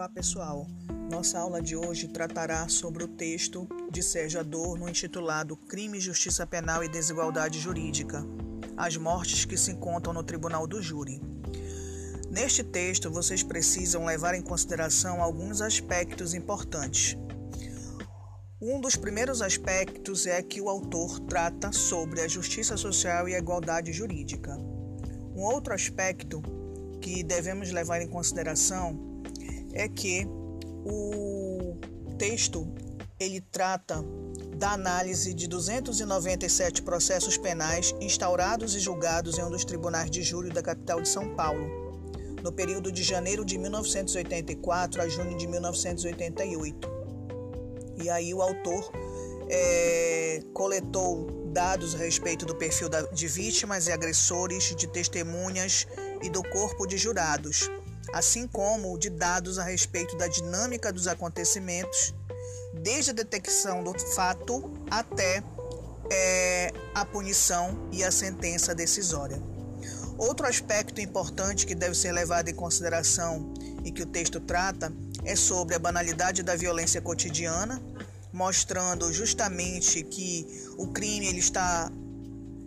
Olá pessoal, nossa aula de hoje tratará sobre o texto de Sérgio Adorno intitulado Crime, Justiça Penal e Desigualdade Jurídica As mortes que se encontram no Tribunal do Júri. Neste texto, vocês precisam levar em consideração alguns aspectos importantes. Um dos primeiros aspectos é que o autor trata sobre a justiça social e a igualdade jurídica. Um outro aspecto que devemos levar em consideração é que o texto ele trata da análise de 297 processos penais instaurados e julgados em um dos tribunais de júri da capital de São Paulo, no período de janeiro de 1984 a junho de 1988. E aí o autor é, coletou dados a respeito do perfil de vítimas e agressores, de testemunhas e do corpo de jurados assim como de dados a respeito da dinâmica dos acontecimentos, desde a detecção do fato até é, a punição e a sentença decisória. Outro aspecto importante que deve ser levado em consideração e que o texto trata é sobre a banalidade da violência cotidiana, mostrando justamente que o crime ele está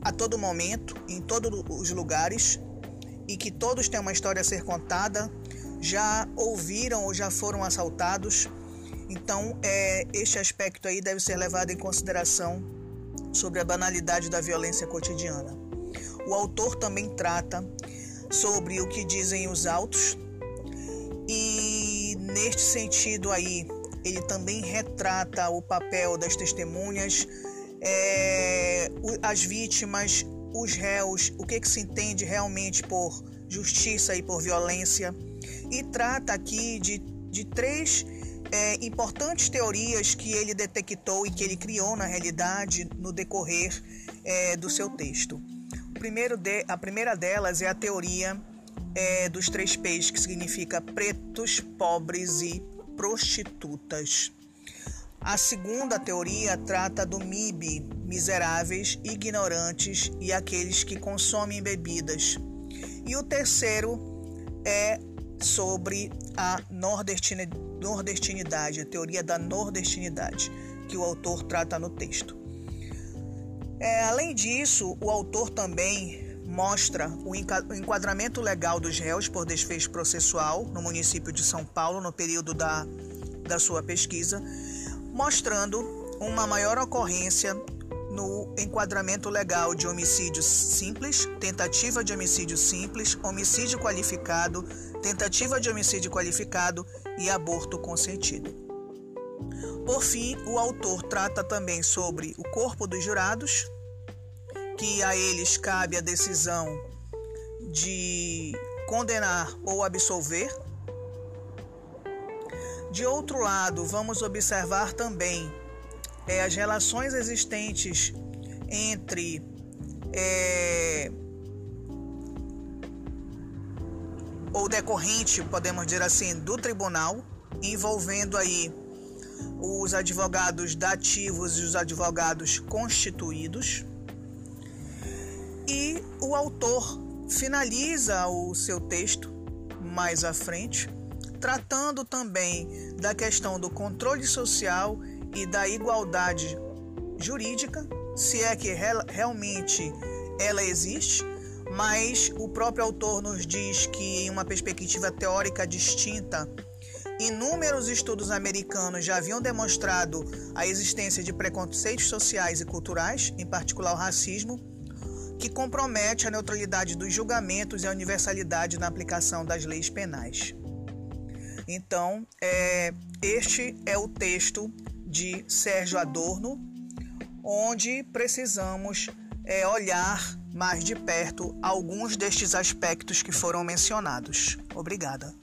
a todo momento, em todos os lugares, e que todos têm uma história a ser contada, já ouviram ou já foram assaltados. Então, é, este aspecto aí deve ser levado em consideração sobre a banalidade da violência cotidiana. O autor também trata sobre o que dizem os autos e neste sentido aí ele também retrata o papel das testemunhas, é, as vítimas, os réus, o que, que se entende realmente por justiça e por violência, e trata aqui de, de três é, importantes teorias que ele detectou e que ele criou na realidade no decorrer é, do seu texto. O primeiro de, a primeira delas é a teoria é, dos três P's, que significa pretos, pobres e prostitutas. A segunda teoria trata do MIB, miseráveis, ignorantes e aqueles que consomem bebidas. E o terceiro é sobre a nordestinidade, a teoria da nordestinidade, que o autor trata no texto. É, além disso, o autor também mostra o enquadramento legal dos réus por desfecho processual no município de São Paulo no período da, da sua pesquisa mostrando uma maior ocorrência no enquadramento legal de homicídio simples, tentativa de homicídio simples, homicídio qualificado, tentativa de homicídio qualificado e aborto consentido. Por fim, o autor trata também sobre o corpo dos jurados, que a eles cabe a decisão de condenar ou absolver de outro lado, vamos observar também é, as relações existentes entre é, ou decorrente, podemos dizer assim, do tribunal, envolvendo aí os advogados dativos e os advogados constituídos. E o autor finaliza o seu texto mais à frente tratando também da questão do controle social e da igualdade jurídica, se é que realmente ela existe, mas o próprio autor nos diz que, em uma perspectiva teórica distinta, inúmeros estudos americanos já haviam demonstrado a existência de preconceitos sociais e culturais, em particular o racismo, que compromete a neutralidade dos julgamentos e a universalidade na aplicação das leis penais. Então, é, este é o texto de Sérgio Adorno, onde precisamos é, olhar mais de perto alguns destes aspectos que foram mencionados. Obrigada.